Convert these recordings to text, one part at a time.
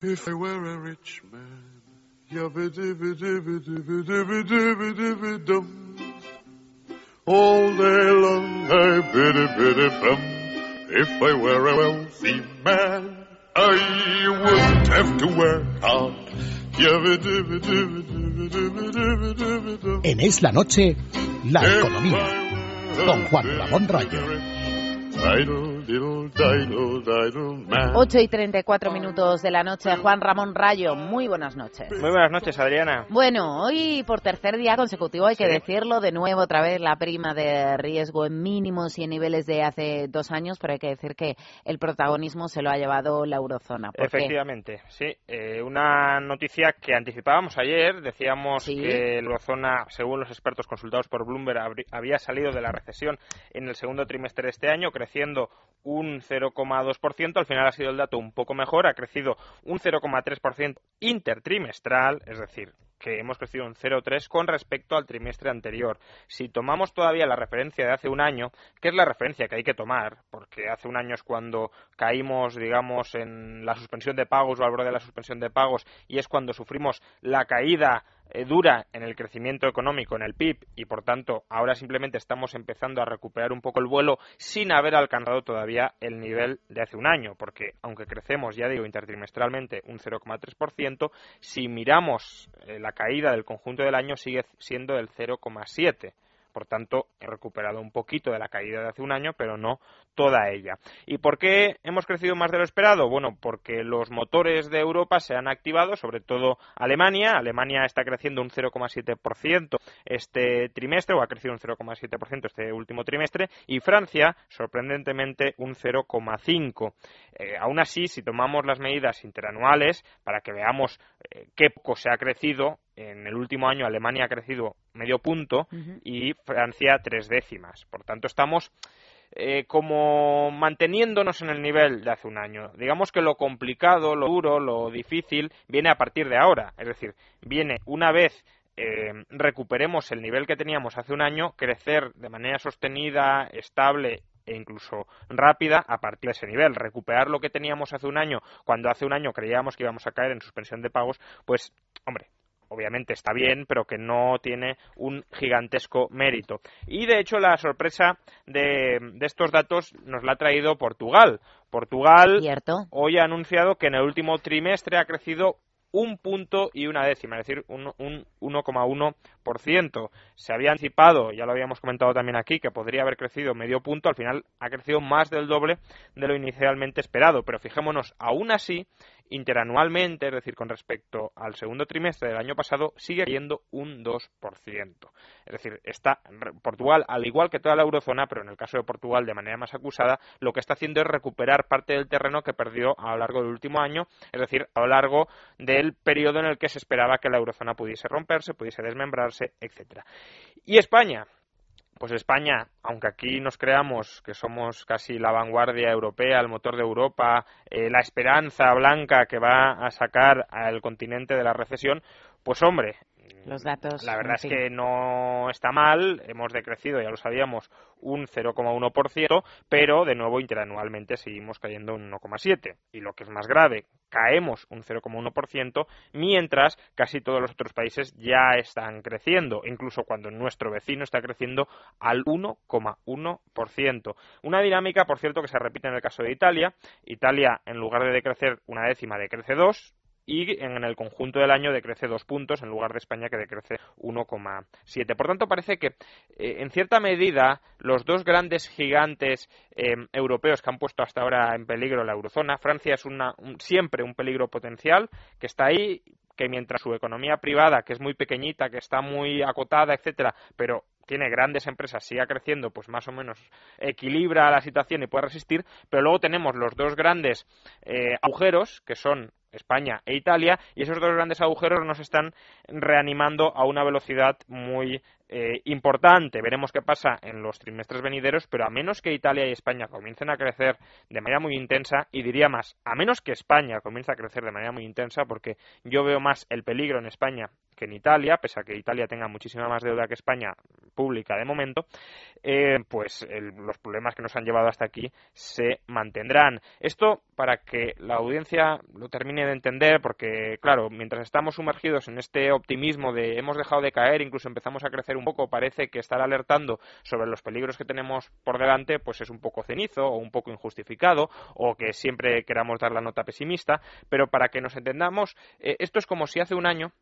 If I were a rich man, all day long I biddy biddy bum. If I were a wealthy man, I wouldn't have to work hard. En Es la Noche, la economía. Con Juan Ramón Rayo. 8 y 34 minutos de la noche. Juan Ramón Rayo, muy buenas noches. Muy buenas noches, Adriana. Bueno, hoy por tercer día consecutivo hay que decirlo de nuevo otra vez la prima de riesgo en mínimos y en niveles de hace dos años, pero hay que decir que el protagonismo se lo ha llevado la eurozona. Efectivamente, sí. Eh, una noticia que anticipábamos ayer, decíamos que la eurozona, según los expertos consultados por Bloomberg, había salido de la recesión en el segundo trimestre de este año, creciendo un 0,2%. Al final ha sido el dato un poco mejor, ha crecido un 0,3% intertrimestral, es decir, que hemos crecido un 0,3 con respecto al trimestre anterior. Si tomamos todavía la referencia de hace un año, que es la referencia que hay que tomar, porque hace un año es cuando caímos, digamos, en la suspensión de pagos o al borde de la suspensión de pagos y es cuando sufrimos la caída eh, dura en el crecimiento económico, en el PIB, y por tanto ahora simplemente estamos empezando a recuperar un poco el vuelo sin haber alcanzado todavía el nivel de hace un año, porque aunque crecemos, ya digo, intertrimestralmente un 0,3%, si miramos eh, la caída del conjunto del año sigue siendo del 0,7%. Por tanto, he recuperado un poquito de la caída de hace un año, pero no toda ella. ¿Y por qué hemos crecido más de lo esperado? Bueno, porque los motores de Europa se han activado, sobre todo Alemania. Alemania está creciendo un 0,7% este trimestre, o ha crecido un 0,7% este último trimestre, y Francia, sorprendentemente, un 0,5%. Eh, aún así, si tomamos las medidas interanuales, para que veamos eh, qué poco se ha crecido, en el último año Alemania ha crecido medio punto y Francia tres décimas. Por tanto, estamos eh, como manteniéndonos en el nivel de hace un año. Digamos que lo complicado, lo duro, lo difícil viene a partir de ahora. Es decir, viene una vez eh, recuperemos el nivel que teníamos hace un año, crecer de manera sostenida, estable e incluso rápida a partir de ese nivel. Recuperar lo que teníamos hace un año, cuando hace un año creíamos que íbamos a caer en suspensión de pagos, pues, hombre, obviamente está bien, pero que no tiene un gigantesco mérito. Y de hecho la sorpresa de, estos datos nos la ha traído Portugal. Portugal hoy ha anunciado que en el último trimestre ha crecido un punto y una décima, es decir, un 1,1 3%. Se había anticipado, ya lo habíamos comentado también aquí, que podría haber crecido medio punto. Al final ha crecido más del doble de lo inicialmente esperado. Pero fijémonos, aún así, interanualmente, es decir, con respecto al segundo trimestre del año pasado, sigue cayendo un 2%. Es decir, está Portugal, al igual que toda la eurozona, pero en el caso de Portugal de manera más acusada, lo que está haciendo es recuperar parte del terreno que perdió a lo largo del último año, es decir, a lo largo del periodo en el que se esperaba que la eurozona pudiese romperse, pudiese desmembrarse etcétera. Y España, pues España, aunque aquí nos creamos que somos casi la vanguardia europea, el motor de Europa, eh, la esperanza blanca que va a sacar al continente de la recesión, pues hombre, los datos. La verdad es que no está mal, hemos decrecido, ya lo sabíamos, un 0,1%, pero de nuevo interanualmente seguimos cayendo un 1,7%. Y lo que es más grave, caemos un 0,1%, mientras casi todos los otros países ya están creciendo, incluso cuando nuestro vecino está creciendo al 1,1%. Una dinámica, por cierto, que se repite en el caso de Italia. Italia, en lugar de decrecer una décima, decrece dos, y en el conjunto del año decrece dos puntos en lugar de España que decrece 1,7. Por tanto, parece que eh, en cierta medida los dos grandes gigantes eh, europeos que han puesto hasta ahora en peligro la eurozona, Francia es una, siempre un peligro potencial que está ahí que mientras su economía privada, que es muy pequeñita, que está muy acotada, etcétera, pero tiene grandes empresas, siga creciendo, pues más o menos equilibra la situación y puede resistir, pero luego tenemos los dos grandes eh, agujeros, que son España e Italia, y esos dos grandes agujeros nos están reanimando a una velocidad muy eh, importante. Veremos qué pasa en los trimestres venideros, pero a menos que Italia y España comiencen a crecer de manera muy intensa, y diría más, a menos que España comience a crecer de manera muy intensa, porque yo veo más el peligro en España que en Italia, pese a que Italia tenga muchísima más deuda que España pública de momento, eh, pues los problemas que nos han llevado hasta aquí se mantendrán. Esto para que la audiencia lo termine de entender, porque claro, mientras estamos sumergidos en este optimismo de hemos dejado de caer, incluso empezamos a crecer un poco, parece que estar alertando sobre los peligros que tenemos por delante, pues es un poco cenizo o un poco injustificado, o que siempre queramos dar la nota pesimista, pero para que nos entendamos, eh, esto es como si hace un año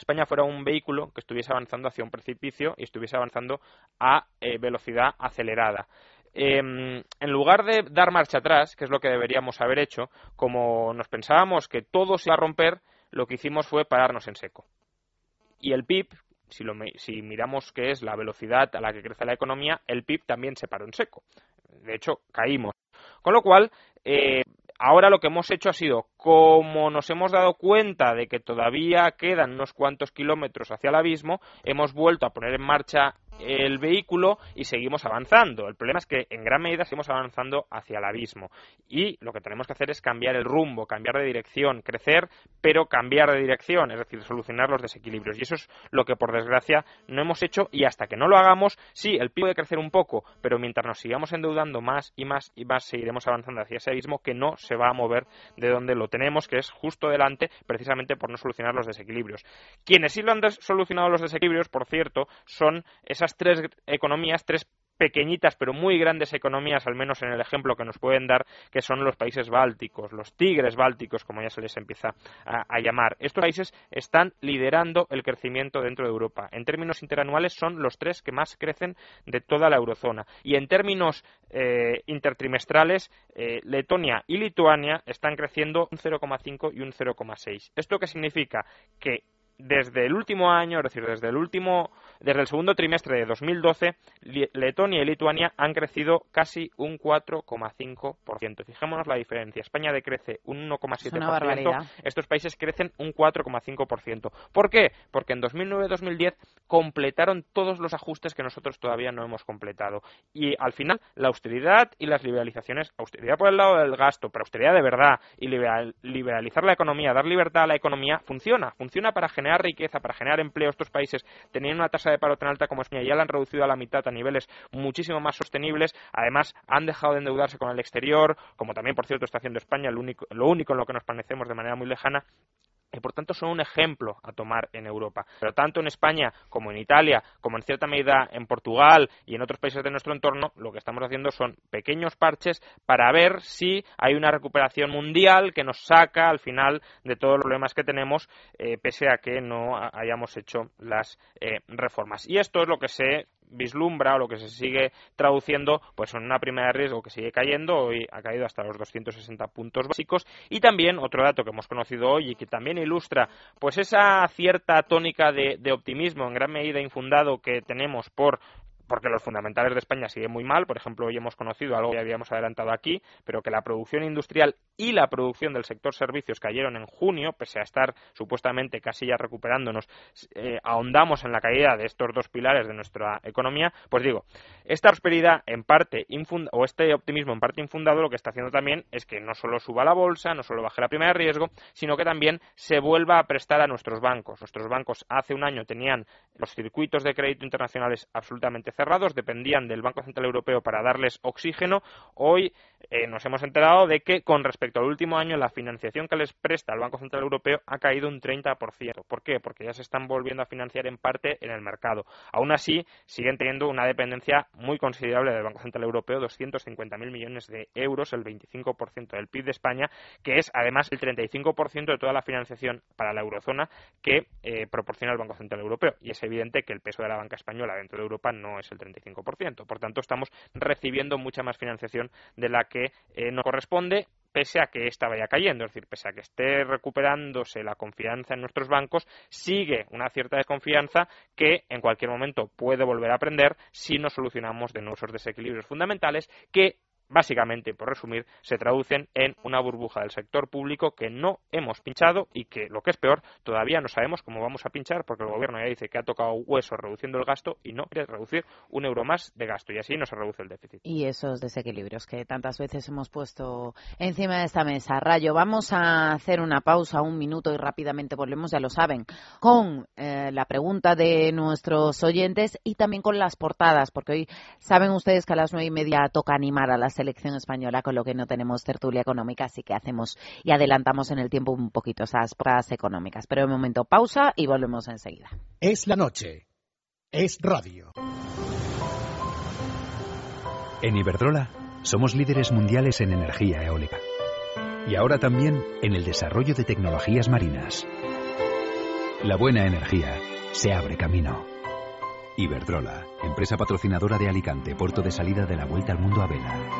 España fuera un vehículo que estuviese avanzando hacia un precipicio y estuviese avanzando a eh, velocidad acelerada. Em, en lugar de dar marcha atrás, que es lo que deberíamos haber hecho, como nos pensábamos que todo se iba a romper, lo que hicimos fue pararnos en seco. Y el PIB, si, miramos qué es la velocidad a la que crece la economía, el PIB también se paró en seco. De hecho, caímos. Con lo cual, eh, Ahora lo que hemos hecho ha sido, como nos hemos dado cuenta de que todavía quedan unos cuantos kilómetros hacia el abismo, hemos vuelto a poner en marcha el vehículo y seguimos avanzando. El problema es que en gran medida seguimos avanzando hacia el abismo y lo que tenemos que hacer es cambiar el rumbo, cambiar de dirección, crecer, pero cambiar de dirección, es decir, solucionar los desequilibrios. Y eso es lo que por desgracia no hemos hecho y hasta que no lo hagamos, sí, el PIB puede crecer un poco, pero mientras nos sigamos endeudando más y más y más, seguiremos avanzando hacia ese abismo que no se va a mover de donde lo tenemos, que es justo delante, precisamente por no solucionar los desequilibrios. Quienes sí lo han solucionado los desequilibrios, por cierto, son esas tres economías, tres pequeñitas pero muy grandes economías, al menos en el ejemplo que nos pueden dar, que son los países bálticos, los tigres bálticos, como ya se les empieza a, llamar. Estos países están liderando el crecimiento dentro de Europa. En términos interanuales son los tres que más crecen de toda la eurozona. Y en términos eh, intertrimestrales, eh, Letonia y Lituania están creciendo un 0,5 y un 0,6. ¿Esto qué significa? Que desde el último año, es decir, desde el último, desde el segundo trimestre de 2012, Letonia y Lituania han crecido casi un 4,5%. Fijémonos la diferencia. España decrece un 1,7%. Estos países crecen un 4,5%. ¿Por qué? Porque en 2009-2010 completaron todos los ajustes que nosotros todavía no hemos completado. Y al final, la austeridad y las liberalizaciones, austeridad por el lado del gasto, pero austeridad de verdad, y liberalizar la economía, dar libertad a la economía, funciona. Funciona para generar riqueza, para generar empleo, estos países tenían una tasa de paro tan alta como España, ya la han reducido a la mitad a niveles muchísimo más sostenibles. Además, han dejado de endeudarse con el exterior, como también, por cierto, está haciendo España, lo único, lo único en lo que nos parecemos de manera muy lejana y por tanto son un ejemplo a tomar en Europa. Pero tanto en España como en Italia, como en cierta medida en Portugal y en otros países de nuestro entorno, lo que estamos haciendo son pequeños parches para ver si hay una recuperación mundial que nos saca al final de todos los problemas que tenemos, eh, pese a que no hayamos hecho las eh, reformas. Y esto es lo que se vislumbra o lo que se sigue traduciendo pues en una prima de riesgo que sigue cayendo, hoy ha caído hasta los 260 puntos básicos. Y también otro dato que hemos conocido hoy y que también ilustra pues esa cierta tónica de, de optimismo en gran medida infundado que tenemos por porque los fundamentales de España siguen muy mal. Por ejemplo, hoy hemos conocido algo que habíamos adelantado aquí, pero que la producción industrial y la producción del sector servicios cayeron en junio, pese a estar supuestamente casi ya recuperándonos, eh, ahondamos en la caída de estos dos pilares de nuestra economía. Pues digo, esta prosperidad en parte o este optimismo en parte infundado lo que está haciendo también es que no solo suba la bolsa, no solo baje la prima de riesgo, sino que también se vuelva a prestar a nuestros bancos. Nuestros bancos hace un año tenían los circuitos de crédito internacionales absolutamente dependían del Banco Central Europeo para darles oxígeno. Hoy eh, nos hemos enterado de que con respecto al último año la financiación que les presta el Banco Central Europeo ha caído un 30%. ¿Por qué? Porque ya se están volviendo a financiar en parte en el mercado. Aún así, siguen teniendo una dependencia muy considerable del Banco Central Europeo, 250.000 millones de euros, el 25% del PIB de España, que es además el 35% de toda la financiación para la eurozona que eh, proporciona el Banco Central Europeo. Y es evidente que el peso de la banca española dentro de Europa no es el 35%. Por tanto, estamos recibiendo mucha más financiación de la que eh, nos corresponde pese a que esta vaya cayendo, es decir, pese a que esté recuperándose la confianza en nuestros bancos, sigue una cierta desconfianza que en cualquier momento puede volver a aprender si no solucionamos de nuevo esos desequilibrios fundamentales que básicamente, por resumir, se traducen en una burbuja del sector público que no hemos pinchado y que, lo que es peor, todavía no sabemos cómo vamos a pinchar porque el gobierno ya dice que ha tocado hueso reduciendo el gasto y no quiere reducir un euro más de gasto y así no se reduce el déficit. Y esos desequilibrios que tantas veces hemos puesto encima de esta mesa. Rayo, vamos a hacer una pausa, un minuto y rápidamente volvemos, ya lo saben, con eh, la pregunta de nuestros oyentes y también con las portadas, porque hoy saben ustedes que a las nueve y media toca animar a las selección española, con lo que no tenemos tertulia económica, así que hacemos y adelantamos en el tiempo un poquito esas pruebas económicas. Pero de momento pausa y volvemos enseguida. Es la noche. Es radio. En Iberdrola somos líderes mundiales en energía eólica. Y ahora también en el desarrollo de tecnologías marinas. La buena energía se abre camino. Iberdrola, empresa patrocinadora de Alicante, puerto de salida de la Vuelta al Mundo a Vela.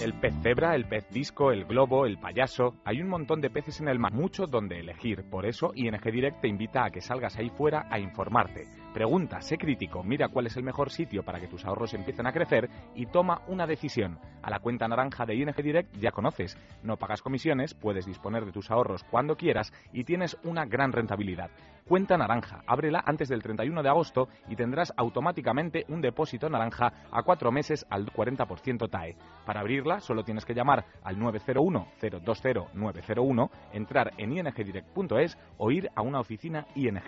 El pez cebra, el pez disco, el globo, el payaso. Hay un montón de peces en el mar, mucho donde elegir. Por eso ING Direct te invita a que salgas ahí fuera a informarte. Pregunta, sé crítico, mira cuál es el mejor sitio para que tus ahorros empiecen a crecer y toma una decisión. A la cuenta naranja de ING Direct ya conoces. No pagas comisiones, puedes disponer de tus ahorros cuando quieras y tienes una gran rentabilidad. Cuenta naranja, ábrela antes del 31 de agosto y tendrás automáticamente un depósito naranja a cuatro meses al 40% TAE. Para abrirla solo tienes que llamar al 901-020-901, entrar en ingdirect.es o ir a una oficina ING.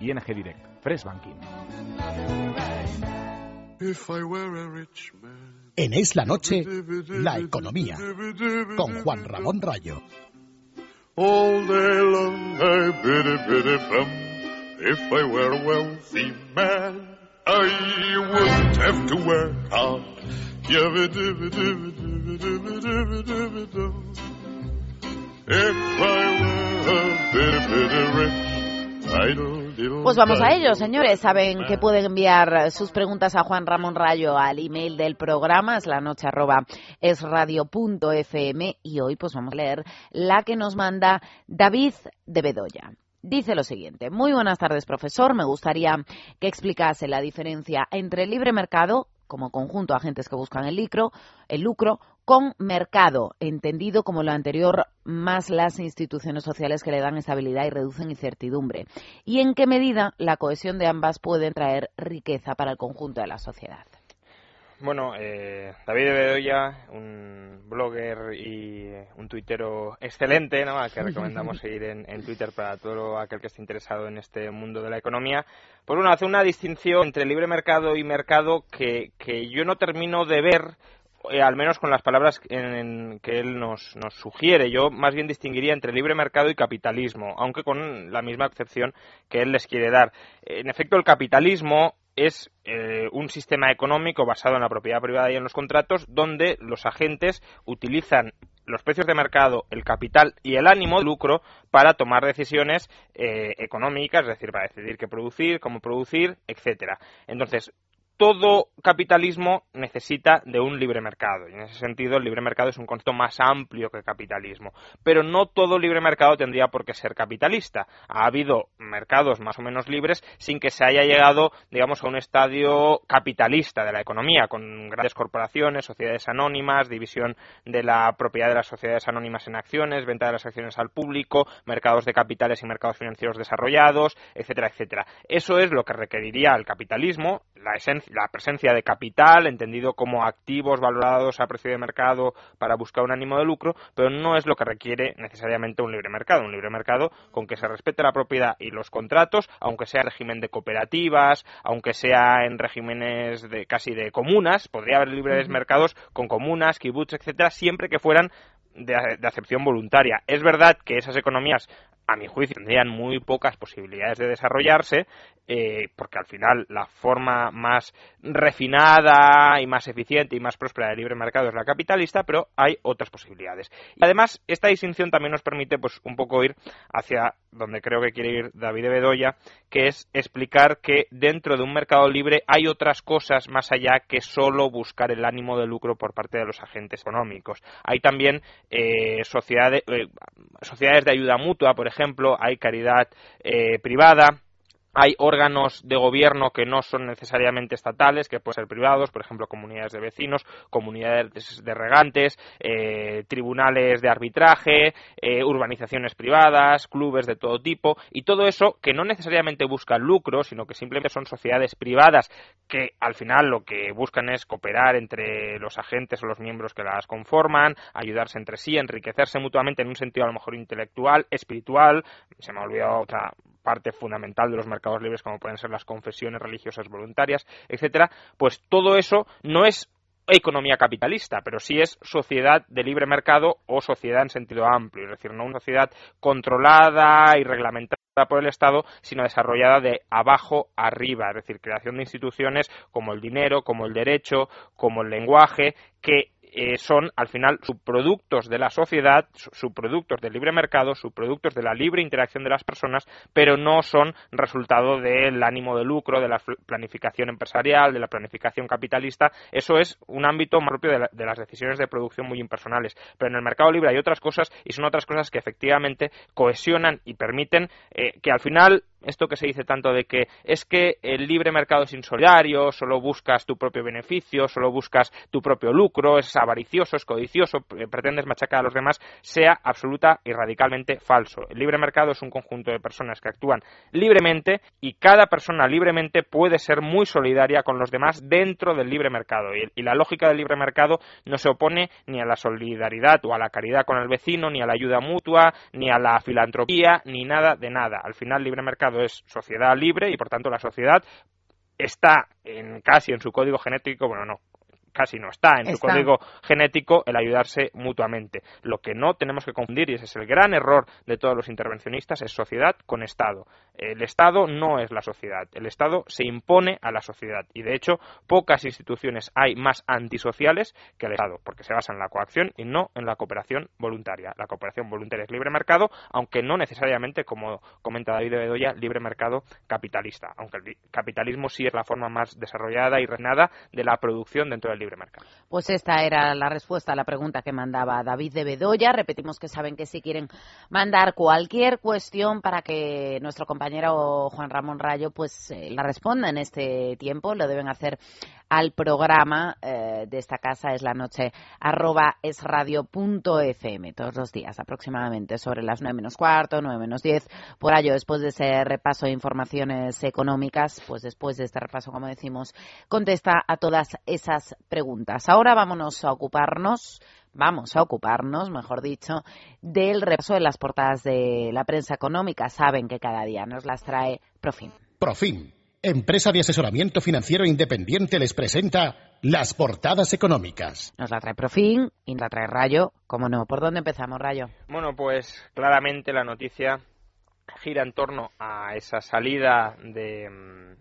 ING Direct, Fresh Banking. En Es la Noche, la economía, con Juan Ramón Rayo. All day long I biddy biddy bum. If I were a wealthy man, I wouldn't have to work hard. Yabba dibba dibba dibba dibba dibba dibba dum. If I were a biddy biddy rich, idle Pues vamos a ello, señores. Saben que pueden enviar sus preguntas a Juan Ramón Rayo al email del programa, es la noche arroba esradio.fm y hoy pues vamos a leer la que nos manda David de Bedoya. Dice lo siguiente. Muy buenas tardes, profesor. Me gustaría que explicase la diferencia entre el libre mercado como conjunto agentes que buscan el lucro, el lucro con mercado, entendido como lo anterior, más las instituciones sociales que le dan estabilidad y reducen incertidumbre. Y en qué medida la cohesión de ambas puede traer riqueza para el conjunto de la sociedad. Bueno, eh, David Bedoya, un blogger y un tuitero excelente, ¿no? que recomendamos seguir en, Twitter para todo aquel que esté interesado en este mundo de la economía. Pues bueno, hace una distinción entre libre mercado y mercado que, que yo no termino de ver eh, al menos con las palabras en, que él nos, nos, sugiere. Yo más bien distinguiría entre libre mercado y capitalismo, aunque con la misma excepción que él les quiere dar. En efecto, el capitalismo es eh, un sistema económico basado en la propiedad privada y en los contratos donde los agentes utilizan los precios de mercado, el capital y el ánimo de lucro para tomar decisiones eh, económicas, es decir, para decidir qué producir, cómo producir, etcétera. Entonces, todo capitalismo necesita de un libre mercado. Y en ese sentido, el libre mercado es un concepto más amplio que el capitalismo. Pero no todo libre mercado tendría por qué ser capitalista. Ha habido mercados más o menos libres sin que se haya llegado, digamos, a un estadio capitalista de la economía, con grandes corporaciones, sociedades anónimas, división de la propiedad de las sociedades anónimas en acciones, venta de las acciones al público, mercados de capitales y mercados financieros desarrollados, etcétera, etcétera. Eso es lo que requeriría el capitalismo, la esencia la presencia de capital, entendido como activos valorados a precio de mercado para buscar un ánimo de lucro, pero no es lo que requiere necesariamente un libre mercado. Un libre mercado con que se respete la propiedad y los contratos, aunque sea en régimen de cooperativas, aunque sea en regímenes de casi de comunas, podría haber libres mercados con comunas, kibbutz, etcétera, siempre que fueran de, acepción voluntaria. Es verdad que esas economías a mi juicio, tendrían muy pocas posibilidades de desarrollarse, eh, porque al final la forma más refinada y más eficiente y más próspera del libre mercado es la capitalista, pero hay otras posibilidades. Y además, esta distinción también nos permite pues un poco ir hacia donde creo que quiere ir David Bedoya, que es explicar que dentro de un mercado libre hay otras cosas más allá que solo buscar el ánimo de lucro por parte de los agentes económicos. Hay también eh, sociedades, eh, sociedades de ayuda mutua, por ejemplo, hay caridad eh, privada, hay órganos de gobierno que no son necesariamente estatales, que pueden ser privados, por ejemplo, comunidades de vecinos, comunidades de regantes, eh, tribunales de arbitraje, eh, urbanizaciones privadas, clubes de todo tipo, y todo eso que no necesariamente buscan lucro, sino que simplemente son sociedades privadas que al final lo que buscan es cooperar entre los agentes o los miembros que las conforman, ayudarse entre sí, enriquecerse mutuamente en un sentido a lo mejor intelectual, espiritual, se me ha olvidado otra parte fundamental de los mercados libres como pueden ser las confesiones religiosas voluntarias, etcétera, pues todo eso no es economía capitalista, pero sí es sociedad de libre mercado o sociedad en sentido amplio, es decir, no una sociedad controlada y reglamentada por el Estado, sino desarrollada de abajo arriba, es decir, creación de instituciones como el dinero, como el derecho, como el lenguaje, que eh, son al final subproductos de la sociedad, subproductos del libre mercado, subproductos de la libre interacción de las personas, pero no son resultado del ánimo de lucro, de la planificación empresarial, de la planificación capitalista. Eso es un ámbito más propio de, las decisiones de producción muy impersonales. Pero en el mercado libre hay otras cosas y son otras cosas que efectivamente cohesionan y permiten eh, que al final esto que se dice tanto de que es que el libre mercado es insolidario, solo buscas tu propio beneficio, solo buscas tu propio lucro, es avaricioso, es codicioso, pretendes machacar a los demás, sea absoluta y radicalmente falso. El libre mercado es un conjunto de personas que actúan libremente y cada persona libremente puede ser muy solidaria con los demás dentro del libre mercado. Y, la lógica del libre mercado no se opone ni a la solidaridad o a la caridad con el vecino, ni a la ayuda mutua, ni a la filantropía, ni nada de nada. Al final, libre mercado es sociedad libre y por tanto la sociedad está en casi en su código genético, bueno, no, casi no está en su código genético el ayudarse mutuamente. Lo que no tenemos que confundir, y ese es el gran error de todos los intervencionistas, es sociedad con Estado. El Estado no es la sociedad, el Estado se impone a la sociedad y de hecho pocas instituciones hay más antisociales que el Estado, porque se basa en la coacción y no en la cooperación voluntaria. La cooperación voluntaria es libre mercado, aunque no necesariamente, como comenta David Bedoya, libre mercado capitalista, aunque el capitalismo sí es la forma más desarrollada y reinada de la producción dentro del libre Pues esta era la respuesta a la pregunta que mandaba David de Bedoya. Repetimos que saben que si quieren mandar cualquier cuestión para que nuestro compañero Juan Ramón Rayo pues eh, la responda en este tiempo, lo deben hacer al programa eh, de esta casa es la noche arroba es radio punto fm todos los días aproximadamente sobre las nueve menos cuarto, nueve menos diez por ello después de ese repaso de informaciones económicas pues después de este repaso como decimos contesta a todas esas preguntas ahora vámonos a ocuparnos vamos a ocuparnos, mejor dicho, del repaso de las portadas de la prensa económica. Saben que cada día nos las trae Profim. Profim Empresa de asesoramiento financiero independiente les presenta las portadas económicas. Nos la trae Profin y nos la trae Rayo. ¿Cómo no? ¿Por dónde empezamos, Rayo? Bueno, pues claramente la noticia gira en torno a esa salida de,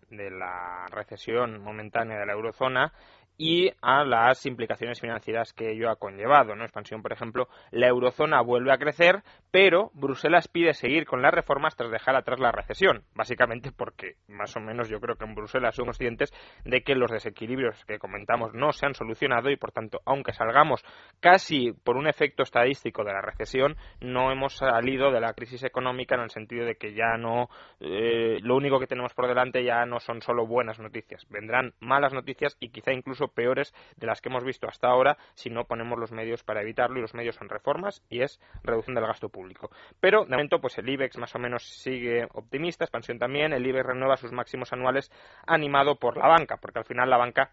de la recesión momentánea de la eurozona y a las implicaciones financieras que ello ha conllevado. ¿no? Expansión, por ejemplo, la eurozona vuelve a crecer, pero Bruselas pide seguir con las reformas tras dejar atrás la recesión, básicamente porque más o menos yo creo que en Bruselas son conscientes de que los desequilibrios que comentamos no se han solucionado y por tanto, aunque salgamos casi por un efecto estadístico de la recesión, no hemos salido de la crisis económica en el sentido de que ya no eh, lo único que tenemos por delante ya no son solo buenas noticias, vendrán malas noticias y quizá incluso peores de las que hemos visto hasta ahora si no ponemos los medios para evitarlo y los medios son reformas y es reducción del gasto público. Pero de momento pues el IBEX más o menos sigue optimista, expansión también, el IBEX renueva sus máximos anuales animado por la banca, porque al final la banca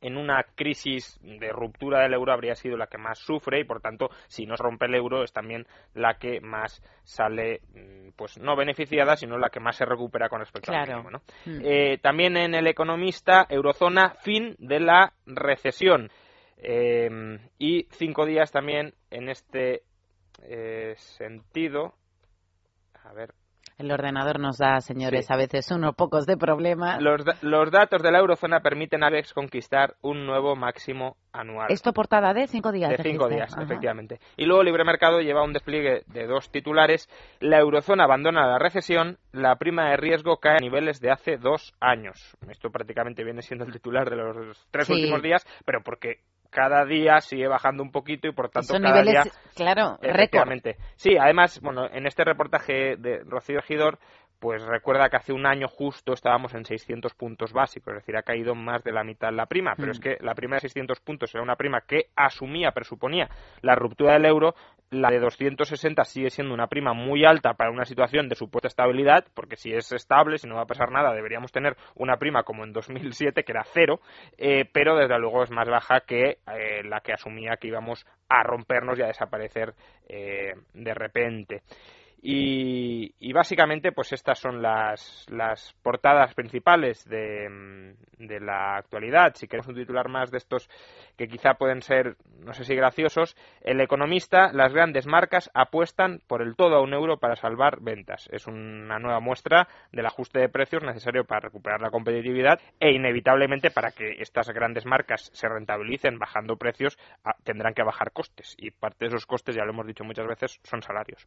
en una crisis de ruptura del euro habría sido la que más sufre y por tanto si no se rompe el euro es también la que más sale mm, pues no beneficiada sino la que más se recupera con respecto al mínimo, mm. eh, también en el economista eurozona fin de la recesión. Eh, y cinco días también en este eh, sentido. A ver, el ordenador nos da, señores, a veces unos pocos de problemas. Los, los, datos de la eurozona permiten a Alex conquistar un nuevo máximo anual. Esto portada de cinco días. De cinco días, efectivamente. Y luego Libre Mercado lleva un despliegue de dos titulares. La eurozona abandona la recesión, la prima de riesgo cae a niveles de hace dos años. Esto prácticamente viene siendo el titular de los tres últimos días, pero porque cada día sigue bajando un poquito y por tanto cada niveles, día claro efectivamente sí además bueno en este reportaje de Rocío Gidor pues recuerda que hace un año justo estábamos en 600 puntos básicos, es decir, ha caído más de la mitad la prima, pero es mm. que la prima de 600 puntos era una prima que asumía, presuponía la ruptura del euro, la de 260 sigue siendo una prima muy alta para una situación de supuesta estabilidad, porque si es estable, si no va a pasar nada, deberíamos tener una prima como en 2007, que era cero, eh, pero desde luego es más baja que eh, la que asumía que íbamos a rompernos y a desaparecer eh, de repente. Y, básicamente, pues estas son las, las portadas principales de, de, la actualidad. Si queremos un titular más de estos que quizá pueden ser, no sé si graciosos, el economista, las grandes marcas apuestan por el todo a un euro para salvar ventas. Es una nueva muestra del ajuste de precios necesario para recuperar la competitividad e inevitablemente para que estas grandes marcas se rentabilicen bajando precios tendrán que bajar costes y parte de esos costes, ya lo hemos dicho muchas veces, son salarios.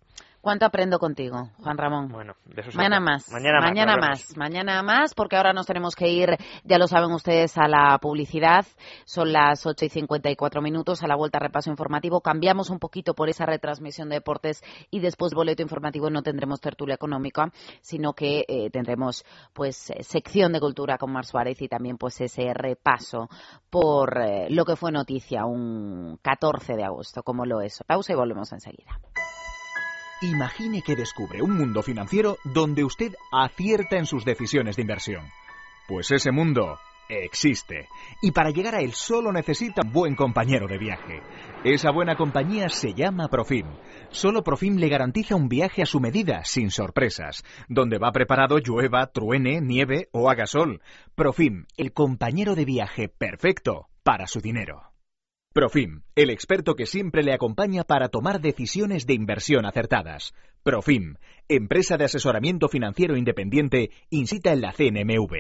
¿Cuánto contigo, Juan Ramón. Bueno, de eso mañana más. Mañana, mañana más. Mañana más, porque ahora nos tenemos que ir, ya lo saben ustedes, a la publicidad. Son las 8 y 54 minutos. A la vuelta repaso informativo. Cambiamos un poquito por esa retransmisión de deportes y después boleto informativo. No tendremos tertulia económica, sino que eh, tendremos pues eh, sección de cultura con Mar Suárez y también pues ese repaso por eh, lo que fue noticia un 14 de agosto, como lo es. Pausa y volvemos enseguida. Imagine que descubre un mundo financiero donde usted acierta en sus decisiones de inversión. Pues ese mundo existe. Y para llegar a él solo necesita un buen compañero de viaje. Esa buena compañía se llama Profim. Solo Profim le garantiza un viaje a su medida, sin sorpresas, donde va preparado llueva, truene, nieve o haga sol. Profim, el compañero de viaje perfecto para su dinero. Profim, el experto que siempre le acompaña para tomar decisiones de inversión acertadas. Profim, empresa de asesoramiento financiero independiente, incita en la CNMV.